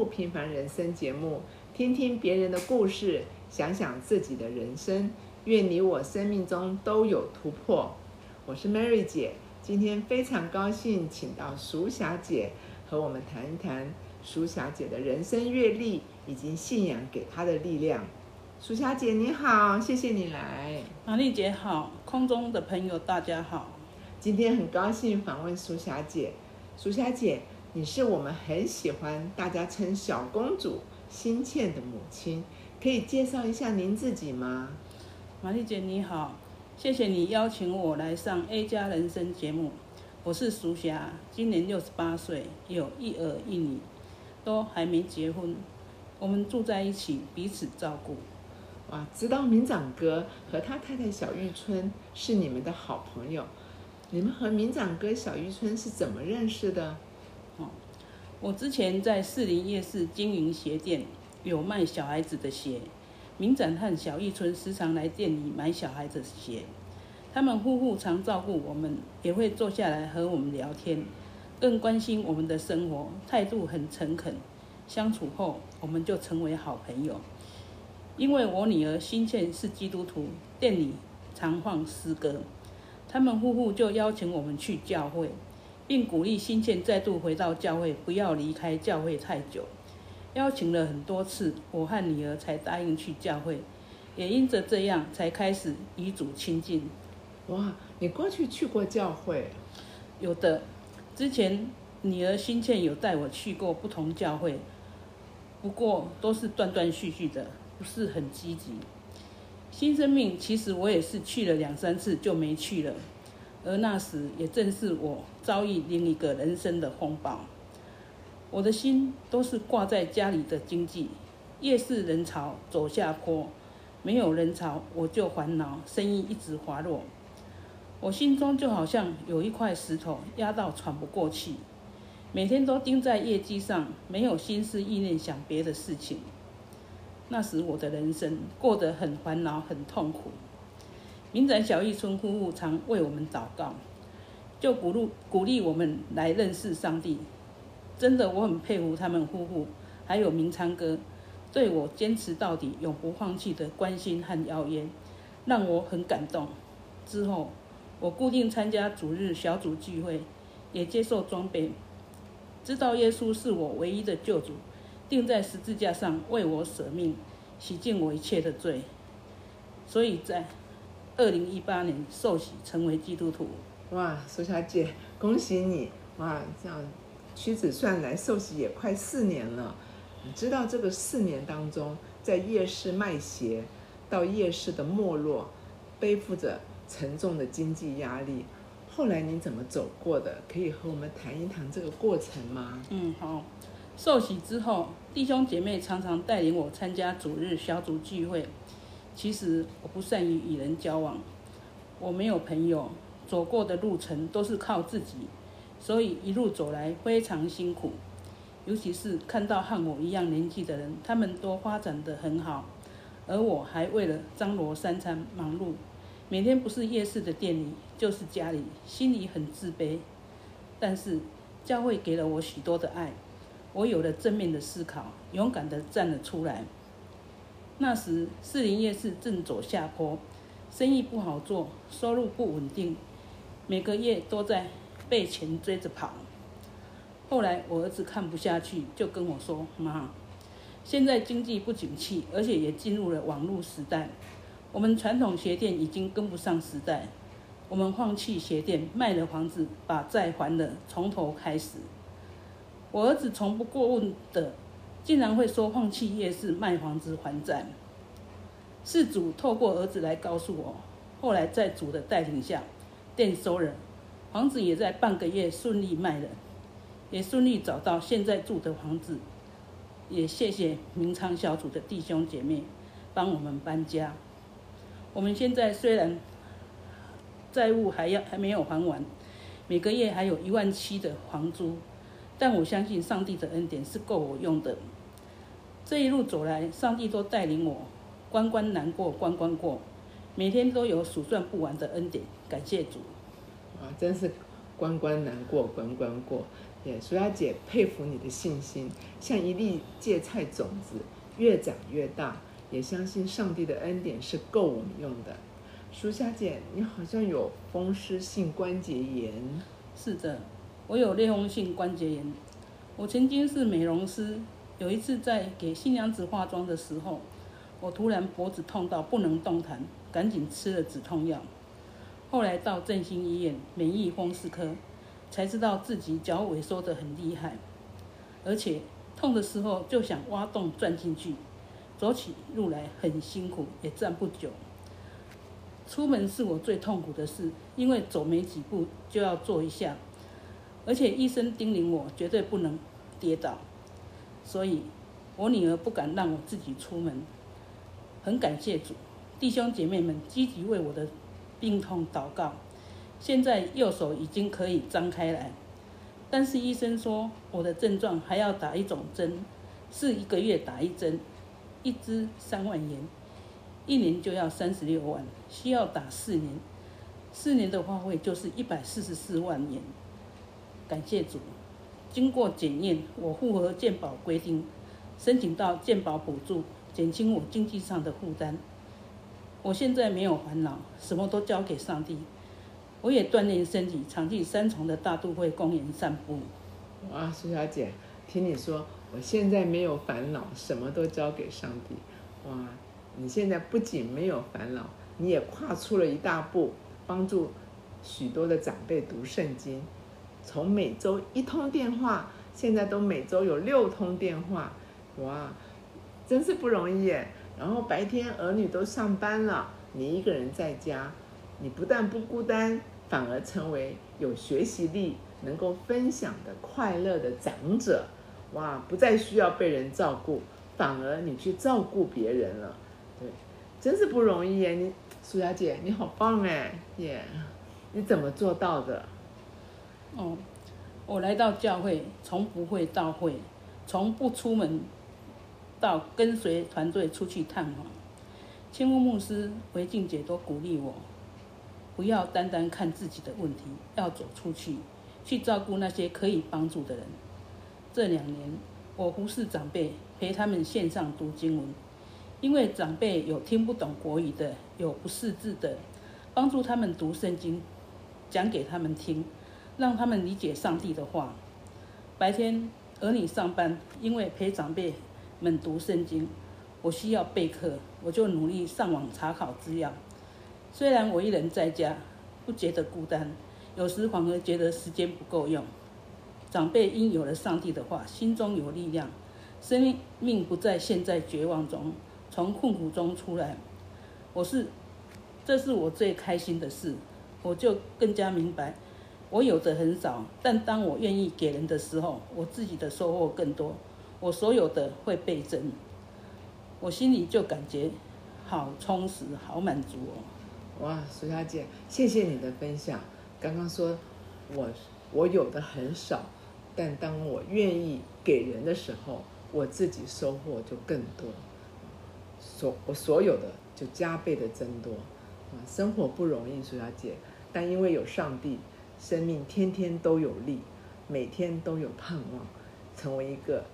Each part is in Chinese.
来到丰富平凡人生节目，听听别人的故事，想想自己的人生。愿你我生命中都有突破。我是 Mary 姐，今天非常高兴请到淑霞姐和我们谈一谈淑霞姐的人生阅历以及信仰给她的力量。淑霞姐你好，谢谢你来。玛丽姐好，空中的朋友大家好。今天很高兴访问淑霞姐。淑霞姐，你是我们很喜欢大家称小公主心倩的母亲，可以介绍一下您自己吗？玛丽姐你好，谢谢你邀请我来上 A 加人生节目。我是淑霞，今年六十八岁，有一儿一女，都还没结婚。我们住在一起，彼此照顾。哇，知道明长哥和他太太小玉春是你们的好朋友。你们和明长哥小玉春是怎么认识的？我之前在士林夜市经营鞋店，有卖小孩子的鞋。明展和小玉春时常来店里买小孩子鞋。他们夫妇常照顾我们，也会坐下来和我们聊天，更关心我们的生活，态度很诚恳。相处后，我们就成为好朋友。因为我女儿心倩是基督徒，店里常放诗歌。他们夫妇就邀请我们去教会，并鼓励新倩再度回到教会，不要离开教会太久。邀请了很多次，我和女儿才答应去教会，也因着这样才开始与主亲近。哇，你过去去过教会？有的，之前女儿新倩有带我去过不同教会，不过都是断断续续的，不是很积极。新生命其实我也是去了两三次就没去了，而那时也正是我遭遇另一个人生的风暴。我的心都是挂在家里的经济，夜市人潮走下坡，没有人潮我就烦恼，生意一直滑落。我心中就好像有一块石头压到喘不过气，每天都盯在业绩上，没有心思意念想别的事情。那时我的人生过得很烦恼，很痛苦。民宅小玉村夫妇常为我们祷告，就鼓励鼓励我们来认识上帝。真的，我很佩服他们夫妇，还有明昌哥，对我坚持到底、永不放弃的关心和邀约，让我很感动。之后，我固定参加主日小组聚会，也接受装备，知道耶稣是我唯一的救主。钉在十字架上为我舍命，洗净我一切的罪。所以在二零一八年受洗成为基督徒。哇，苏小姐，恭喜你！哇，这样屈指算来受洗也快四年了。你知道这个四年当中，在夜市卖鞋，到夜市的没落，背负着沉重的经济压力，后来你怎么走过的？可以和我们谈一谈这个过程吗？嗯，好。受洗之后，弟兄姐妹常常带领我参加主日小组聚会。其实我不善于与人交往，我没有朋友，走过的路程都是靠自己，所以一路走来非常辛苦。尤其是看到和我一样年纪的人，他们都发展得很好，而我还为了张罗三餐忙碌，每天不是夜市的店里，就是家里，心里很自卑。但是教会给了我许多的爱。我有了正面的思考，勇敢地站了出来。那时士林夜市正走下坡，生意不好做，收入不稳定，每个月都在被钱追着跑。后来我儿子看不下去，就跟我说：“妈，现在经济不景气，而且也进入了网络时代，我们传统鞋店已经跟不上时代，我们放弃鞋店，卖了房子，把债还了，从头开始。”我儿子从不过问的，竟然会说放弃夜市卖房子还债。事主透过儿子来告诉我，后来在主的带领下，店收了，房子也在半个月顺利卖了，也顺利找到现在住的房子。也谢谢明昌小组的弟兄姐妹帮我们搬家。我们现在虽然债务还要还没有还完，每个月还有一万七的房租。但我相信上帝的恩典是够我用的。这一路走来，上帝都带领我，关关难过关关过，每天都有数算不完的恩典，感谢主。啊，真是关关难过关关过。也苏小姐佩服你的信心，像一粒芥菜种子，越长越大。也相信上帝的恩典是够我们用的。苏小姐，你好像有风湿性关节炎。是的，我有类风性关节炎。我曾经是美容师，有一次在给新娘子化妆的时候，我突然脖子痛到不能动弹，赶紧吃了止痛药。后来到振兴医院免疫风湿科，才知道自己脚萎缩得很厉害，而且痛的时候就想挖洞钻进去，走起路来很辛苦，也站不久。出门是我最痛苦的事，因为走没几步就要坐一下，而且医生叮咛我绝对不能跌倒，所以我女儿不敢让我自己出门。很感谢主，弟兄姐妹们积极为我的病痛祷告。现在右手已经可以张开来，但是医生说我的症状还要打一种针，是一个月打一针，一支三万元。一年就要三十六万，需要打四年，四年的花费就是一百四十四万元。感谢主，经过检验，我符合健保规定，申请到健保补助，减轻我经济上的负担。我现在没有烦恼，什么都交给上帝。我也锻炼身体，常去三重的大都会公园散步。哇，苏小姐，听你说，我现在没有烦恼，什么都交给上帝。哇！你现在不仅没有烦恼，你也跨出了一大步，帮助许多的长辈读圣经。从每周一通电话，现在都每周有六通电话，哇，真是不容易耶！然后白天儿女都上班了，你一个人在家，你不但不孤单，反而成为有学习力、能够分享的快乐的长者。哇，不再需要被人照顾，反而你去照顾别人了。对，真是不容易耶！你苏小姐，你好棒哎耶！你怎么做到的？哦，我来到教会，从不会到会，从不出门到跟随团队出去探访。青木牧师、维静姐都鼓励我，不要单单看自己的问题，要走出去，去照顾那些可以帮助的人。这两年，我服侍长辈，陪他们线上读经文。因为长辈有听不懂国语的，有不识字的，帮助他们读圣经，讲给他们听，让他们理解上帝的话。白天儿女上班，因为陪长辈们读圣经，我需要备课，我就努力上网查考资料。虽然我一人在家，不觉得孤单，有时反而觉得时间不够用。长辈因有了上帝的话，心中有力量，生命不在现在绝望中。从困苦中出来，我是，这是我最开心的事，我就更加明白，我有的很少，但当我愿意给人的时候，我自己的收获更多，我所有的会倍增，我心里就感觉好充实，好满足哦。哇，苏小姐，谢谢你的分享。刚刚说我我有的很少，但当我愿意给人的时候，我自己收获就更多。所我所有的就加倍的增多，啊，生活不容易，苏小姐，但因为有上帝，生命天天都有力，每天都有盼望，成为一个，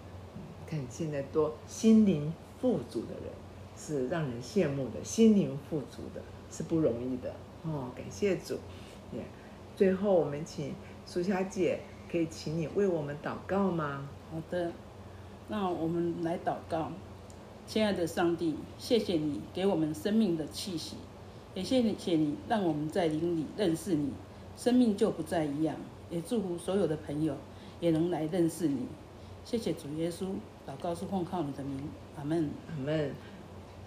看现在多心灵富足的人，是让人羡慕的，心灵富足的是不容易的哦，感谢主，也，最后我们请苏小姐，可以请你为我们祷告吗？好的，那我们来祷告。亲爱的上帝，谢谢你给我们生命的气息，也谢谢你让我们在灵里认识你，生命就不再一样。也祝福所有的朋友也能来认识你。谢谢主耶稣，祷告是奉靠你的名，阿门。阿门。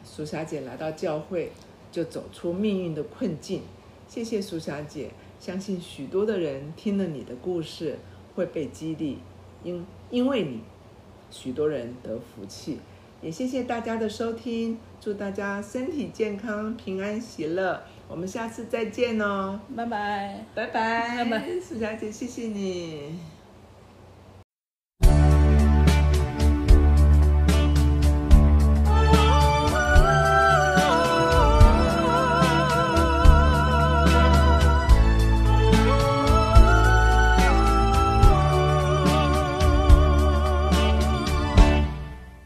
苏小姐来到教会，就走出命运的困境。谢谢苏小姐，相信许多的人听了你的故事会被激励，因因为你，许多人得福气。也谢谢大家的收听，祝大家身体健康、平安喜乐。我们下次再见哦，拜拜，拜拜，拜拜，苏小姐，谢谢你。